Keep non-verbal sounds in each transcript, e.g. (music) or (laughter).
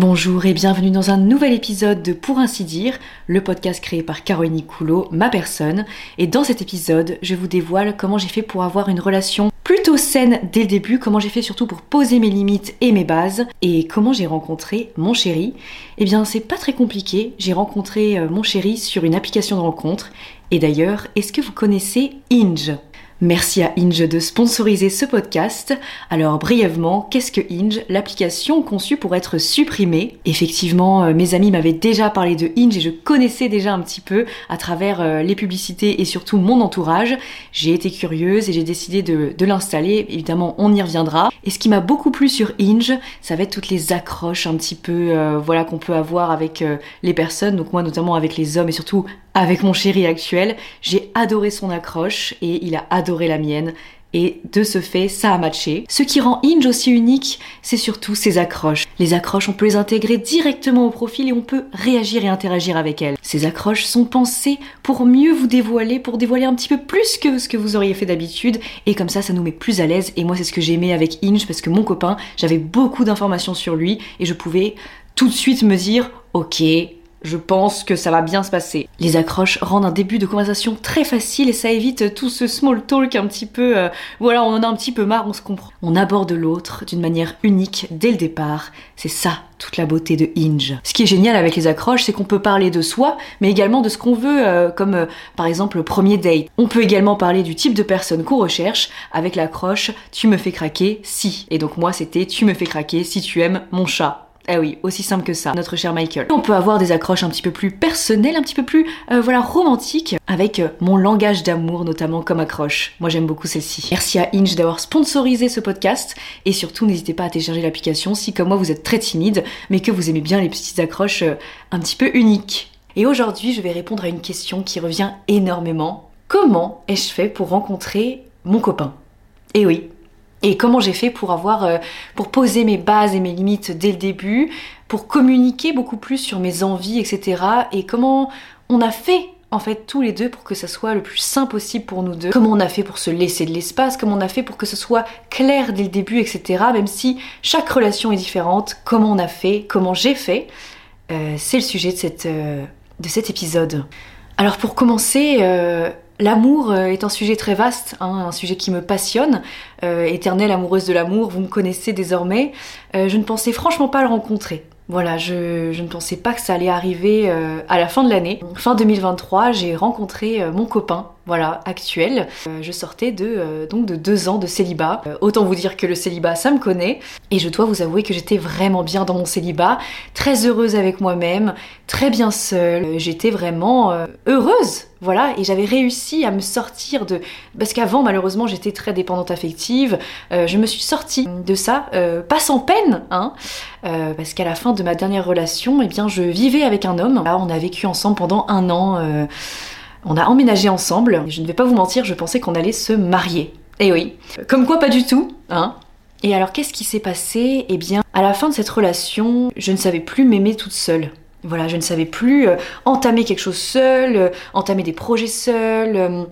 Bonjour et bienvenue dans un nouvel épisode de Pour ainsi dire, le podcast créé par Caroline Coulot, ma personne. Et dans cet épisode, je vous dévoile comment j'ai fait pour avoir une relation plutôt saine dès le début, comment j'ai fait surtout pour poser mes limites et mes bases, et comment j'ai rencontré mon chéri. Eh bien, c'est pas très compliqué, j'ai rencontré euh, mon chéri sur une application de rencontre. Et d'ailleurs, est-ce que vous connaissez Inge? Merci à Inge de sponsoriser ce podcast. Alors brièvement, qu'est-ce que Inge? L'application conçue pour être supprimée. Effectivement, euh, mes amis m'avaient déjà parlé de Inge et je connaissais déjà un petit peu à travers euh, les publicités et surtout mon entourage. J'ai été curieuse et j'ai décidé de, l'installer. Évidemment, on y reviendra. Et ce qui m'a beaucoup plu sur Inge, ça va être toutes les accroches un petit peu euh, voilà qu'on peut avoir avec les personnes. Donc moi notamment avec les hommes et surtout avec mon chéri actuel. J'ai adoré son accroche et il a adoré la mienne. Et de ce fait, ça a matché. Ce qui rend Inge aussi unique, c'est surtout ses accroches. Les accroches, on peut les intégrer directement au profil et on peut réagir et interagir avec elles. Ces accroches sont pensées pour mieux vous dévoiler, pour dévoiler un petit peu plus que ce que vous auriez fait d'habitude. Et comme ça, ça nous met plus à l'aise. Et moi, c'est ce que j'aimais avec Inge parce que mon copain, j'avais beaucoup d'informations sur lui et je pouvais tout de suite me dire, ok, je pense que ça va bien se passer. Les accroches rendent un début de conversation très facile et ça évite tout ce small talk un petit peu. Euh, voilà, on en a un petit peu marre, on se comprend. On aborde l'autre d'une manière unique dès le départ. C'est ça toute la beauté de Inge. Ce qui est génial avec les accroches, c'est qu'on peut parler de soi, mais également de ce qu'on veut, euh, comme euh, par exemple le premier date. On peut également parler du type de personne qu'on recherche avec l'accroche Tu me fais craquer si. Et donc moi c'était Tu me fais craquer si tu aimes mon chat. Eh oui, aussi simple que ça, notre cher Michael. On peut avoir des accroches un petit peu plus personnelles, un petit peu plus, euh, voilà, romantiques, avec euh, mon langage d'amour notamment comme accroche. Moi j'aime beaucoup celle-ci. Merci à Inge d'avoir sponsorisé ce podcast, et surtout n'hésitez pas à télécharger l'application si comme moi vous êtes très timide, mais que vous aimez bien les petites accroches euh, un petit peu uniques. Et aujourd'hui je vais répondre à une question qui revient énormément. Comment ai-je fait pour rencontrer mon copain? Eh oui, et comment j'ai fait pour avoir, euh, pour poser mes bases et mes limites dès le début, pour communiquer beaucoup plus sur mes envies, etc. Et comment on a fait en fait tous les deux pour que ça soit le plus sain possible pour nous deux. Comment on a fait pour se laisser de l'espace, comment on a fait pour que ce soit clair dès le début, etc. Même si chaque relation est différente, comment on a fait, comment j'ai fait, euh, c'est le sujet de, cette, euh, de cet épisode. Alors pour commencer, L'amour euh, est un sujet très vaste, hein, un sujet qui me passionne. Euh, éternelle amoureuse de l'amour, vous me connaissez désormais. Euh, je ne pensais franchement pas le rencontrer. Voilà, je, ne pensais pas que ça allait arriver à la fin de l'année. Fin 2023, j'ai rencontré mon copain, voilà, actuel. je sortais de donc de deux ans de célibat. autant vous dire que le célibat, ça me connaît. Et je dois vous avouer que j'étais vraiment bien dans mon célibat, très heureuse avec moi-même, très bien seule. J'étais vraiment heureuse voilà, et j'avais réussi à me sortir de... Parce qu'avant, malheureusement, j'étais très dépendante affective. Euh, je me suis sortie de ça, euh, pas sans peine, hein, euh, parce qu'à la fin de ma dernière relation, eh bien, je vivais avec un homme. Là, on a vécu ensemble pendant un an. On a emménagé ensemble. Je ne vais pas vous mentir, je pensais qu'on allait se marier. Eh oui, comme quoi pas du tout, hein. Et alors, qu'est-ce qui s'est passé? Eh bien, à la fin de cette relation, je ne savais plus m'aimer toute seule. Voilà, je ne savais plus euh, entamer quelque chose seul, euh, entamer des projets seuls, euh,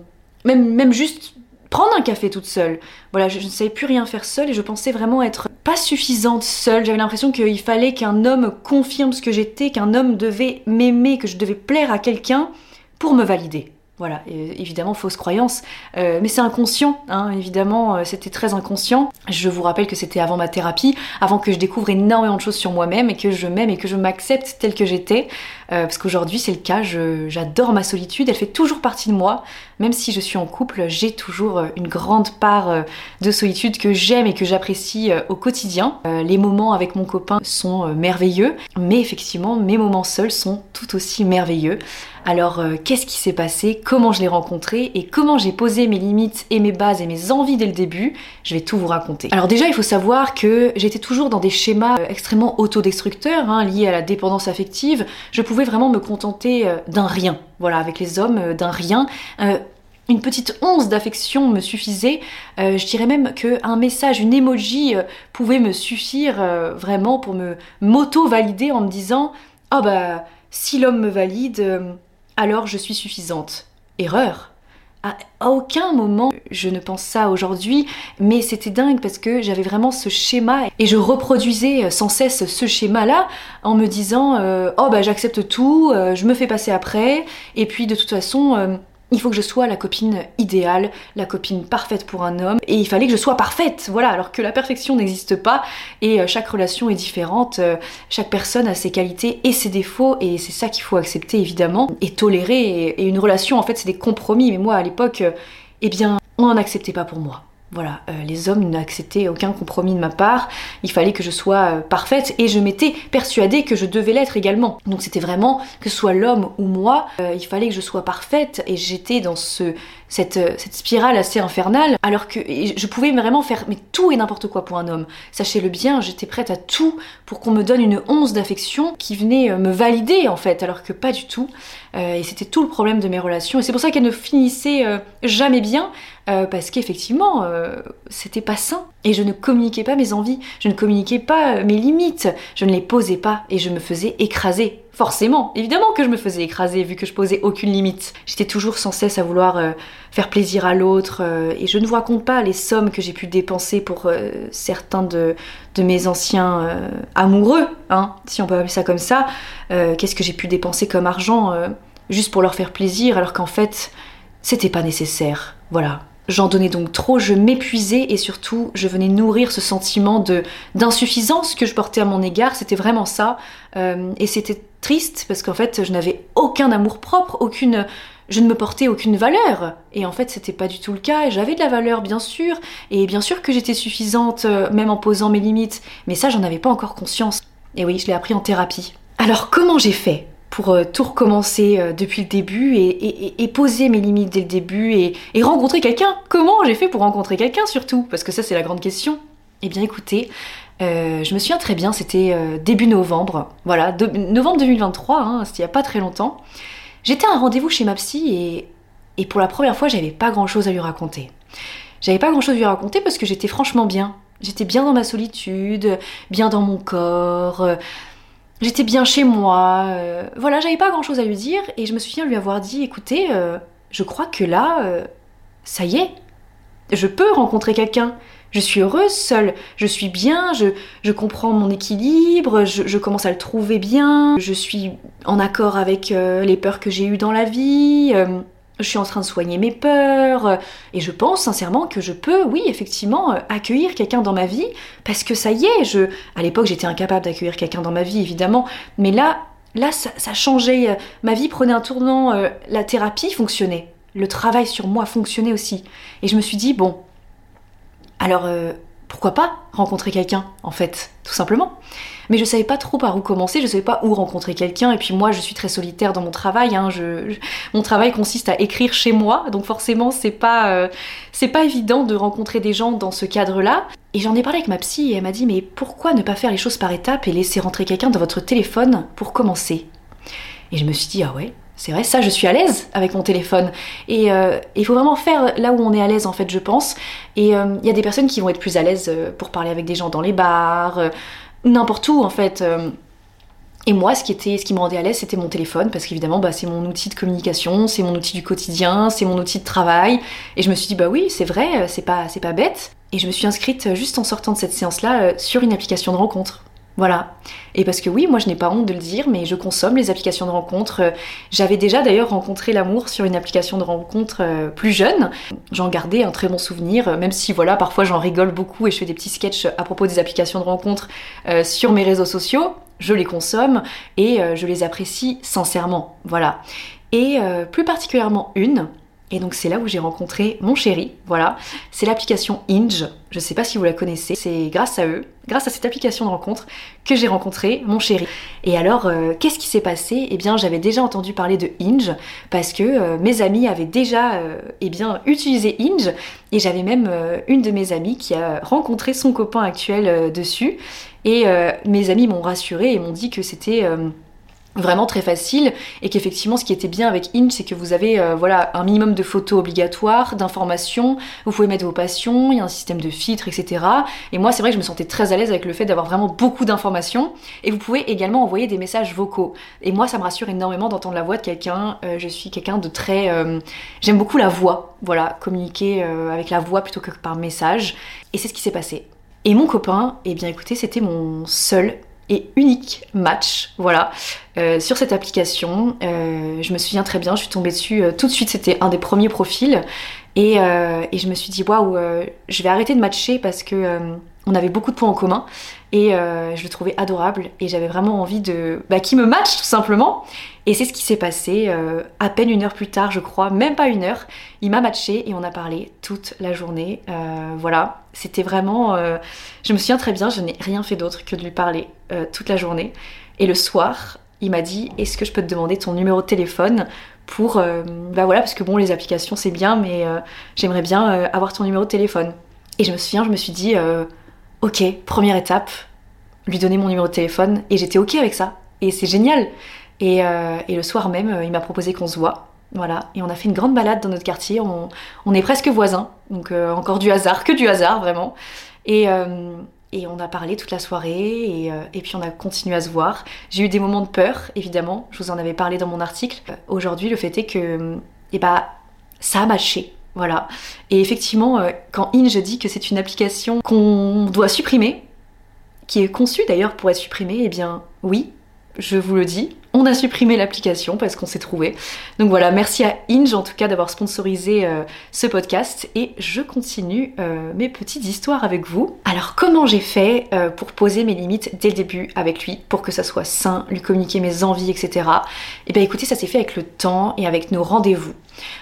même, même juste prendre un café toute seule. Voilà, je, je, ne savais plus rien faire seule et je pensais vraiment être pas suffisante seule. J'avais l'impression qu'il fallait qu'un homme confirme ce que j'étais, qu'un homme devait m'aimer, que je devais plaire à quelqu'un pour me valider. Voilà, évidemment, fausse croyance, euh, mais c'est inconscient, hein, évidemment, euh, c'était très inconscient. Je vous rappelle que c'était avant ma thérapie, avant que je découvre énormément de choses sur moi-même et que je m'aime et que je m'accepte telle que j'étais, euh, parce qu'aujourd'hui c'est le cas, j'adore ma solitude, elle fait toujours partie de moi, même si je suis en couple, j'ai toujours une grande part de solitude que j'aime et que j'apprécie au quotidien. les moments avec mon copain sont merveilleux, mais effectivement, mes moments seuls sont tout aussi merveilleux. Alors, euh, qu'est-ce qui s'est passé? Comment je l'ai rencontré? Et comment j'ai posé mes limites et mes bases et mes envies dès le début? Je vais tout vous raconter. Alors déjà, il faut savoir que j'étais toujours dans des schémas euh, extrêmement autodestructeurs, hein, liés à la dépendance affective. Je pouvais vraiment me contenter euh, d'un rien. Voilà, avec les hommes, d'un rien une petite once d'affection me suffisait. je dirais même qu'un message, une emoji pouvait me suffire vraiment pour me m'auto-valider en me disant Ah bah si l'homme me valide, alors je suis suffisante. Erreur. À, aucun moment je ne pense ça aujourd'hui, mais c'était dingue parce que j'avais vraiment ce schéma et je reproduisais sans cesse ce schéma-là en me disant euh, oh bah j'accepte tout, euh, je me fais passer après, et puis de toute façon euh, il faut que je sois la copine idéale, la copine parfaite pour un homme, et il fallait que je sois parfaite, voilà, alors que la perfection n'existe pas, et euh, chaque relation est différente, euh, chaque personne a ses qualités et ses défauts, et c'est ça qu'il faut accepter évidemment, et tolérer, et, une relation en fait c'est des compromis, mais moi à l'époque, euh, eh bien, on n'en acceptait pas pour moi. Voilà, euh, les hommes n'acceptaient aucun compromis de ma part, il fallait que je sois euh, parfaite et je m'étais persuadée que je devais l'être également. Donc c'était vraiment que ce soit l'homme ou moi, euh, il fallait que je sois parfaite et j'étais dans ce, cette, cette, spirale assez infernale alors que je pouvais vraiment faire mais tout et n'importe quoi pour un homme. Sachez-le bien, j'étais prête à tout pour qu'on me donne une once d'affection qui venait me valider en fait alors que pas du tout. et c'était tout le problème de mes relations et c'est pour ça qu'elles ne finissaient jamais bien euh, parce qu'effectivement, euh, c'était pas sain. Et je ne communiquais pas mes envies, je ne communiquais pas euh, mes limites, je ne les posais pas et je me faisais écraser. Forcément, évidemment que je me faisais écraser vu que je posais aucune limite. J'étais toujours sans cesse à vouloir faire plaisir à l'autre et je ne vous raconte pas les sommes que j'ai pu dépenser pour certains de, mes anciens amoureux, hein, si on peut appeler ça comme ça. Qu'est-ce que j'ai pu dépenser comme argent juste pour leur faire plaisir alors qu'en fait, c'était pas nécessaire. Voilà, J'en donnais donc trop, je m'épuisais et surtout je venais nourrir ce sentiment de d'insuffisance que je portais à mon égard. C'était vraiment ça. Euh, et c'était triste parce qu'en fait je n'avais aucun amour propre, aucune, je ne me portais aucune valeur. Et en fait c'était pas du tout le cas. J'avais de la valeur bien sûr et bien sûr que j'étais suffisante euh, même en posant mes limites. Mais ça j'en avais pas encore conscience. Et oui, je l'ai appris en thérapie. Alors comment j'ai fait? Pour euh, tout recommencer euh, depuis le début et, poser mes limites dès le début et, rencontrer quelqu'un. Comment j'ai fait pour rencontrer quelqu'un surtout? Parce que ça c'est la grande question. Eh bien écoutez, euh, je me souviens très bien, c'était début novembre, voilà, novembre 2023, hein, c'était il n'y a pas très longtemps. J'étais à un rendez-vous chez ma psy et, pour la première fois j'avais pas grand chose à lui raconter. J'avais pas grand chose à lui raconter parce que j'étais franchement bien. J'étais bien dans ma solitude, bien dans mon corps. J'étais bien chez moi, euh, voilà, j'avais pas grand chose à lui dire et je me souviens lui avoir dit écoutez, euh, je crois que là, euh, ça y est, je peux rencontrer quelqu'un. Je suis heureuse seule, je suis bien, je, comprends mon équilibre, je, commence à le trouver bien, je suis en accord avec les peurs que j'ai eues dans la vie je suis en train de soigner mes peurs, euh, et je pense sincèrement que je peux, oui, effectivement, euh, accueillir quelqu'un dans ma vie, parce que ça y est, je, à l'époque j'étais incapable d'accueillir quelqu'un dans ma vie, évidemment, mais là, là, ça, changeait, euh, ma vie prenait un tournant, la thérapie fonctionnait, le travail sur moi fonctionnait aussi, et je me suis dit, bon, alors, pourquoi pas rencontrer quelqu'un, en fait, tout simplement. Mais je savais pas trop par où commencer, je savais pas où rencontrer quelqu'un, et puis moi je suis très solitaire dans mon travail, hein, mon travail consiste à écrire chez moi, donc forcément c'est pas, euh, c'est pas évident de rencontrer des gens dans ce cadre-là. Et j'en ai parlé avec ma psy et elle m'a dit mais pourquoi ne pas faire les choses par étapes et laisser rentrer quelqu'un dans votre téléphone pour commencer? Et je me suis dit ah ouais, c'est vrai, ça, je suis à l'aise avec mon téléphone. Et euh, il faut vraiment faire là où on est à l'aise, en fait, je pense. Et euh, il y a des personnes qui vont être plus à l'aise euh, pour parler avec des gens dans les bars, n'importe où, en fait. Et moi, ce qui, était, ce qui me rendait à l'aise, c'était mon téléphone, parce qu'évidemment, bah, c'est mon outil de communication, c'est mon outil du quotidien, c'est mon outil de travail. Et je me suis dit, bah oui, c'est vrai, c'est pas, c'est pas bête. Et je me suis inscrite juste en sortant de cette séance-là sur une application de rencontre. Voilà. Et parce que oui, moi je n'ai pas honte de le dire, mais je consomme les applications de rencontre. J'avais déjà d'ailleurs rencontré l'amour sur une application de rencontre euh, plus jeune. J'en gardais un très bon souvenir, même si voilà, parfois j'en rigole beaucoup et je fais des petits sketchs à propos des applications de rencontre euh, sur mes réseaux sociaux. Je les consomme et euh, je les apprécie sincèrement. Voilà. Et plus particulièrement une et donc c'est là où j'ai rencontré mon chéri, voilà. C'est l'application Inge, je sais pas si vous la connaissez. C'est grâce à eux, grâce à cette application de rencontre, que j'ai rencontré mon chéri. Et alors, euh, qu'est-ce qui s'est passé? Eh bien, j'avais déjà entendu parler de Inge, parce que euh, mes amis avaient déjà euh, eh bien, utilisé Inge, et j'avais même une de mes amies qui a rencontré son copain actuel dessus. Et mes amis m'ont rassuré et m'ont dit que c'était vraiment très facile et qu'effectivement ce qui était bien avec Inch c'est que vous avez euh, voilà un minimum de photos obligatoires, d'informations, vous pouvez mettre vos passions, il y a un système de filtres etc. Et moi c'est vrai que je me sentais très à l'aise avec le fait d'avoir vraiment beaucoup d'informations et vous pouvez également envoyer des messages vocaux. Et moi ça me rassure énormément d'entendre la voix de quelqu'un, euh, je suis quelqu'un de très... Euh, j'aime beaucoup la voix, voilà, communiquer avec la voix plutôt que par message. Et c'est ce qui s'est passé. Et mon copain, eh bien écoutez, c'était mon seul et unique match, voilà, euh, sur cette application. Euh, je me souviens très bien, je suis tombée dessus euh, tout de suite, c'était un des premiers profils. Et, et je me suis dit, waouh, je vais arrêter de matcher parce que on avait beaucoup de points en commun. Et je le trouvais adorable et j'avais vraiment envie de... Bah, qui me match tout simplement. Et c'est ce qui s'est passé à peine une heure plus tard, je crois, même pas une heure. Il m'a matché et on a parlé toute la journée. voilà, c'était vraiment... je me souviens très bien, je n'ai rien fait d'autre que de lui parler toute la journée. Et le soir, il m'a dit est-ce que je peux te demander ton numéro de téléphone pour euh, bah voilà parce que bon les applications c'est bien mais euh, j'aimerais bien euh, avoir ton numéro de téléphone et je me souviens je me suis dit ok première étape lui donner mon numéro de téléphone et j'étais ok avec ça. Et c'est génial. Et, le soir même il m'a proposé qu'on se voit. Voilà. Et on a fait une grande balade dans notre quartier. On, est presque voisins. Donc encore du hasard que du hasard vraiment. Et et on a parlé toute la soirée. Et, euh, puis on a continué à se voir. J'ai eu des moments de peur, évidemment, je vous en avais parlé dans mon article. Euh, aujourd'hui, le fait est que eh bah, ça a matché. Voilà. Et effectivement, euh, quand Inge dit que c'est une application qu'on doit supprimer, qui est conçue d'ailleurs pour être supprimée, eh bien oui, je vous le dis, on a supprimé l'application parce qu'on s'est trouvé. Donc voilà, merci à Inge en tout cas d'avoir sponsorisé euh, ce podcast et je continue euh, mes petites histoires avec vous. Alors comment j'ai fait euh, pour poser mes limites dès le début avec lui pour que ça soit sain, lui communiquer mes envies, etc. Et bien écoutez, ça s'est fait avec le temps et avec nos rendez-vous.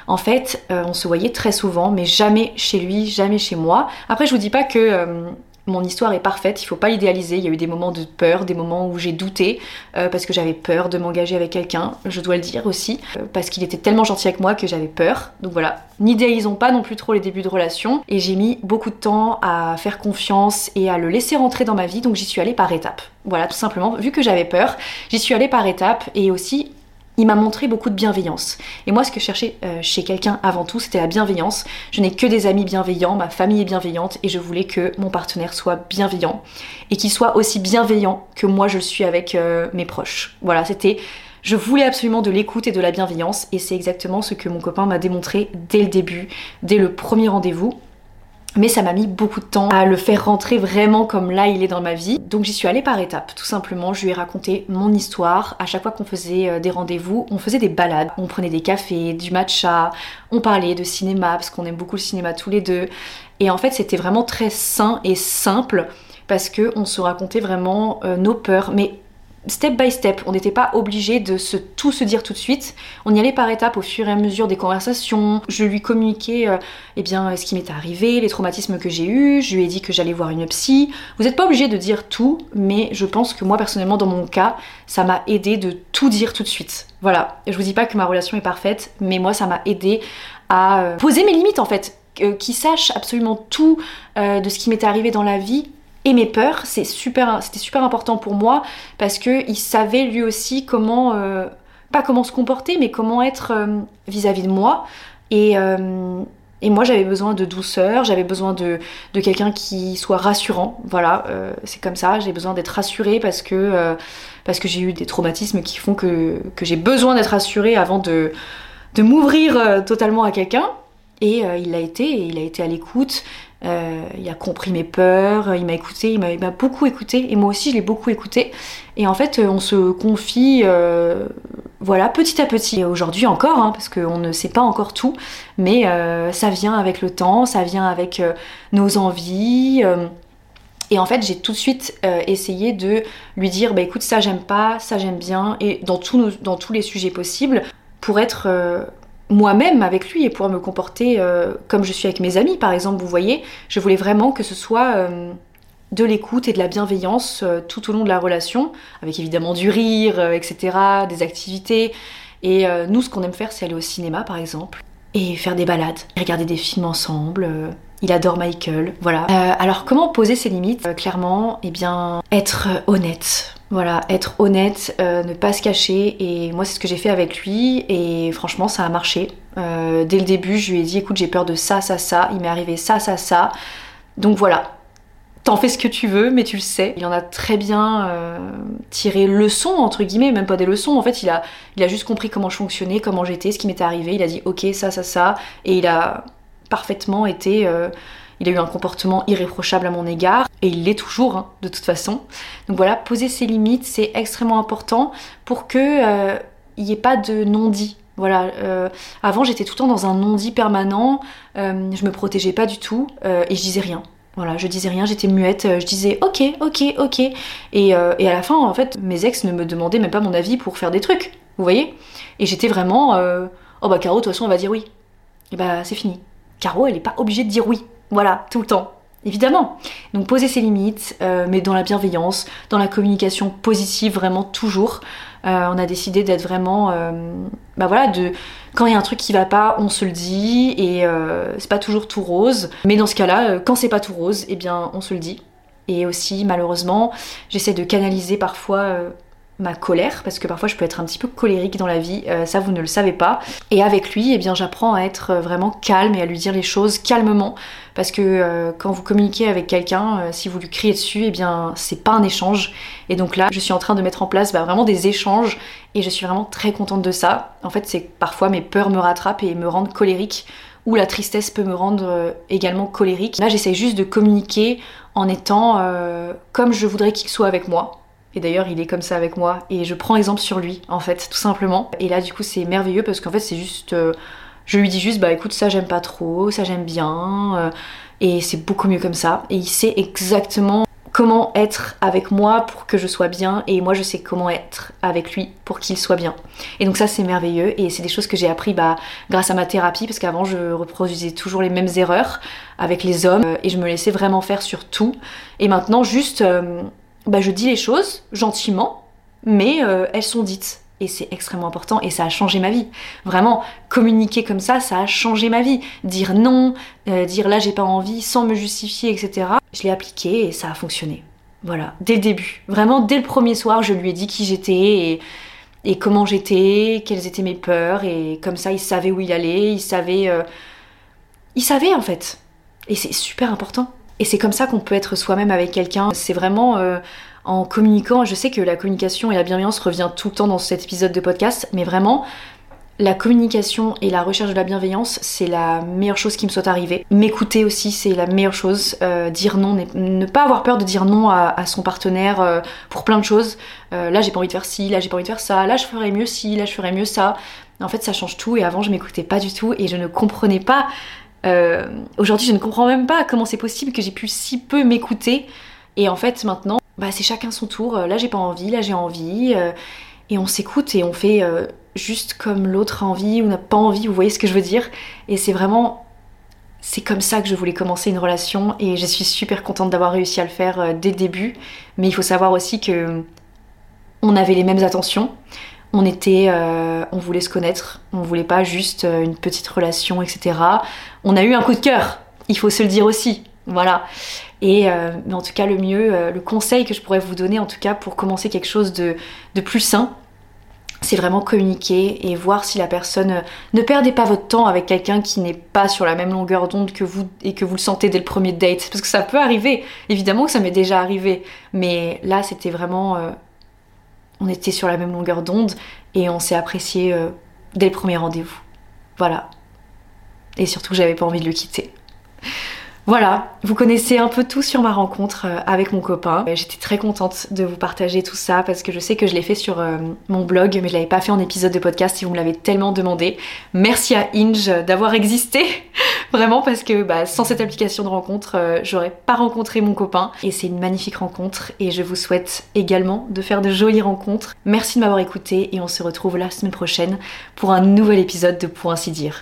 En fait, on se voyait très souvent, mais jamais chez lui, jamais chez moi. Après, je vous dis pas que mon histoire est parfaite, il faut pas l'idéaliser. Il y a eu des moments de peur, des moments où j'ai douté euh, parce que j'avais peur de m'engager avec quelqu'un, je dois le dire aussi, euh, parce qu'il était tellement gentil avec moi que j'avais peur. Donc voilà, n'idéalisons pas non plus trop les débuts de relation. Et j'ai mis beaucoup de temps à faire confiance et à le laisser rentrer dans ma vie, donc j'y suis allée par étapes. Voilà, tout simplement, vu que j'avais peur, j'y suis allée par étapes et aussi il m'a montré beaucoup de bienveillance. Et moi, ce que je cherchais euh, chez quelqu'un avant tout, c'était la bienveillance. Je n'ai que des amis bienveillants, ma famille est bienveillante, et je voulais que mon partenaire soit bienveillant et qu'il soit aussi bienveillant que moi je suis avec euh, mes proches. Voilà, c'était. Je voulais absolument de l'écoute et de la bienveillance, et c'est exactement ce que mon copain m'a démontré dès le début, dès le premier rendez-vous. Mais ça m'a mis beaucoup de temps à le faire rentrer vraiment comme là il est dans ma vie. Donc j'y suis allée par étapes, tout simplement. Je lui ai raconté mon histoire. À chaque fois qu'on faisait euh, des rendez-vous, on faisait des balades. On prenait des cafés, du matcha, on parlait de cinéma parce qu'on aime beaucoup le cinéma tous les deux. Et en fait, c'était vraiment très sain et simple parce que on se racontait vraiment euh, nos peurs, mais step by step. On n'était pas obligé de se, tout se dire tout de suite. On y allait par étapes au fur et à mesure des conversations. Je lui communiquais euh, eh bien, ce qui m'était arrivé, les traumatismes que j'ai eus. Je lui ai dit que j'allais voir une psy. Vous n'êtes pas obligé de dire tout, mais je pense que moi personnellement, dans mon cas, ça m'a aidé de tout dire tout de suite. Voilà. Je vous dis pas que ma relation est parfaite, mais moi, ça m'a aidé à euh, poser mes limites en fait. qui sache absolument tout euh, de ce qui m'était arrivé dans la vie et mes peurs, c'était super important pour moi parce que il savait lui aussi comment, euh, pas comment se comporter, mais comment être euh, vis-à-vis de moi. Et, euh, et moi, j'avais besoin de douceur, j'avais besoin de, quelqu'un qui soit rassurant. Voilà, c'est comme ça. J'ai besoin d'être rassurée parce que j'ai eu des traumatismes qui font que, j'ai besoin d'être rassurée avant de de m'ouvrir totalement à quelqu'un. Et il l'a été, et il a été à l'écoute. Euh, il a compris mes peurs, il m'a écouté, il m'a beaucoup écouté, et moi aussi je l'ai beaucoup écouté. Et en fait, on se confie, euh, voilà, petit à petit. Aujourd'hui encore, hein, parce qu'on ne sait pas encore tout, mais euh, ça vient avec le temps, ça vient avec nos envies. et en fait, j'ai tout de suite essayé de lui dire, bah écoute, ça j'aime pas, ça j'aime bien, et dans, dans tous les sujets possibles, pour être moi-même avec lui et pouvoir me comporter euh, comme je suis avec mes amis par exemple vous voyez. Je voulais vraiment que ce soit euh, de l'écoute et de la bienveillance euh, tout au long de la relation avec évidemment du rire etc des activités. Et nous ce qu'on aime faire c'est aller au cinéma par exemple faire des balades, regarder des films ensemble. euh, il adore Michael, voilà. Euh, alors comment poser ses limites? Euh, Clairement, eh bien, être honnête. Voilà, être honnête, ne pas se cacher. Et moi, c'est ce que j'ai fait avec lui. Et franchement, ça a marché. Dès le début, je lui ai dit, écoute, j'ai peur de ça, ça, ça. Il m'est arrivé ça, ça, ça. Donc voilà, T'en fais ce que tu veux, mais tu le sais. Il en a très bien euh, tiré leçon, entre guillemets, même pas des leçons. En fait, il a, juste compris comment je fonctionnais, comment j'étais, ce qui m'était arrivé. Il a dit ok, ça, ça, ça. Et il a parfaitement été. euh, il a eu un comportement irréprochable à mon égard. Et il l'est toujours, hein, de toute façon. Donc voilà, poser ses limites, c'est extrêmement important pour que euh, n'y ait pas de non-dit. Voilà, euh, avant j'étais tout le temps dans un non-dit permanent, euh, je me protégeais pas du tout et je disais rien. Voilà, je disais rien, j'étais muette, euh, je disais ok, ok, ok. Et, euh, et à la fin, en fait, mes ex ne me demandaient même pas mon avis pour faire des trucs, vous voyez Et j'étais vraiment, euh, oh bah Caro, de toute façon, on va dire oui. Et bah c'est fini. Caro, elle est pas obligée de dire oui. Voilà, tout le temps. Évidemment. Donc poser ses limites, euh, mais dans la bienveillance, dans la communication positive, vraiment toujours. Euh, on a décidé d'être vraiment, euh, bah voilà, de quand il y a un truc qui va pas, on se le dit et c'est pas toujours tout rose. Mais dans ce cas-là, quand c'est pas tout rose, eh bien on se le dit. Et aussi, malheureusement, j'essaie de canaliser parfois ma colère parce que parfois je peux être un petit peu colérique dans la vie. Euh, ça, vous ne le savez pas. Et avec lui, eh bien j'apprends à être euh, vraiment calme et à lui dire les choses calmement parce que euh, quand vous communiquez avec quelqu'un, si vous lui criez dessus, eh bien c'est pas un échange. Et donc là, je suis en train de mettre en place bah, vraiment des échanges et je suis vraiment très contente de ça. En fait, c'est parfois mes peurs me rattrapent et me rendent colérique ou la tristesse peut me rendre également colérique. Là, j'essaie juste de communiquer en étant comme je voudrais qu'il soit avec moi. Et d'ailleurs, il est comme ça avec moi. Et je prends exemple sur lui, en fait, tout simplement. Et là, du coup, c'est merveilleux parce qu'en fait, c'est juste. euh, je lui dis juste, bah écoute, ça j'aime pas trop, ça j'aime bien. euh, et c'est beaucoup mieux comme ça. Et il sait exactement comment être avec moi pour que je sois bien. Et moi, je sais comment être avec lui pour qu'il soit bien. Et donc, ça, c'est merveilleux. Et c'est des choses que j'ai appris bah, grâce à ma thérapie parce qu'avant, je reproduisais toujours les mêmes erreurs avec les hommes euh, et je me laissais vraiment faire sur tout. Et maintenant, juste. Bah, je dis les choses gentiment, mais euh, elles sont dites. Et c'est extrêmement important et ça a changé ma vie. Vraiment, communiquer comme ça, ça a changé ma vie. Dire non, euh, dire là j'ai pas envie, sans me justifier, etc. Je l'ai appliqué et ça a fonctionné. Voilà, dès le début. Vraiment, dès le premier soir, je lui ai dit qui j'étais et, et comment j'étais, quelles étaient mes peurs. Et comme ça, il savait où il allait, il savait... euh, Il savait en fait. Et c'est super important. Et c'est comme ça qu'on peut être soi-même avec quelqu'un. C'est vraiment euh, en communiquant. Je sais que la communication et la bienveillance revient tout le temps dans cet épisode de podcast, mais vraiment, la communication et la recherche de la bienveillance, c'est la meilleure chose qui me soit arrivée. M'écouter aussi, c'est la meilleure chose. Euh, dire non, ne pas avoir peur de dire non à, son partenaire euh, pour plein de choses. Là, j'ai pas envie de faire ci, là, j'ai pas envie de faire ça, là, je ferais mieux ci, là, je ferais mieux ça. En fait, ça change tout. Et avant, je m'écoutais pas du tout et je ne comprenais pas. Euh, Aujourd'hui, je ne comprends même pas comment c'est possible que j'ai pu si peu m'écouter. Et en fait, maintenant, bah, c'est chacun son tour. Euh, Là, j'ai pas envie, là, j'ai envie. euh, et on s'écoute et on fait juste comme l'autre a envie ou n'a pas envie. Vous voyez ce que je veux dire Et c'est vraiment. C'est comme ça que je voulais commencer une relation et je suis super contente d'avoir réussi à le faire dès le début. Mais il faut savoir aussi que on avait les mêmes attentions. On était, euh, on voulait se connaître. On voulait pas juste euh, une petite relation, etc. On a eu un coup de cœur. Il faut se le dire aussi. Voilà. Et euh, mais en tout cas, le mieux, le conseil que je pourrais vous donner, en tout cas, pour commencer quelque chose de, de plus sain, c'est vraiment communiquer et voir si la personne. Ne perdez pas votre temps avec quelqu'un qui n'est pas sur la même longueur d'onde que vous et que vous le sentez dès le premier date. Parce que ça peut arriver. Évidemment que ça m'est déjà arrivé. Mais là, c'était vraiment. On était sur la même longueur d'onde et on s'est apprécié euh, dès le premier rendez-vous. Voilà. Et surtout, j'avais pas envie de le quitter. Voilà, vous connaissez un peu tout sur ma rencontre euh, avec mon copain. Euh, J'étais très contente de vous partager tout ça parce que je sais que je l'ai fait sur euh, mon blog, mais je l'avais pas fait en épisode de podcast si vous me l'avez tellement demandé. Merci à Inge d'avoir existé, (laughs) vraiment parce que bah, sans cette application de rencontre, j'aurais pas rencontré mon copain. Et c'est une magnifique rencontre et je vous souhaite également de faire de jolies rencontres. Merci de m'avoir écouté et on se retrouve la semaine prochaine pour un nouvel épisode de Pour ainsi dire.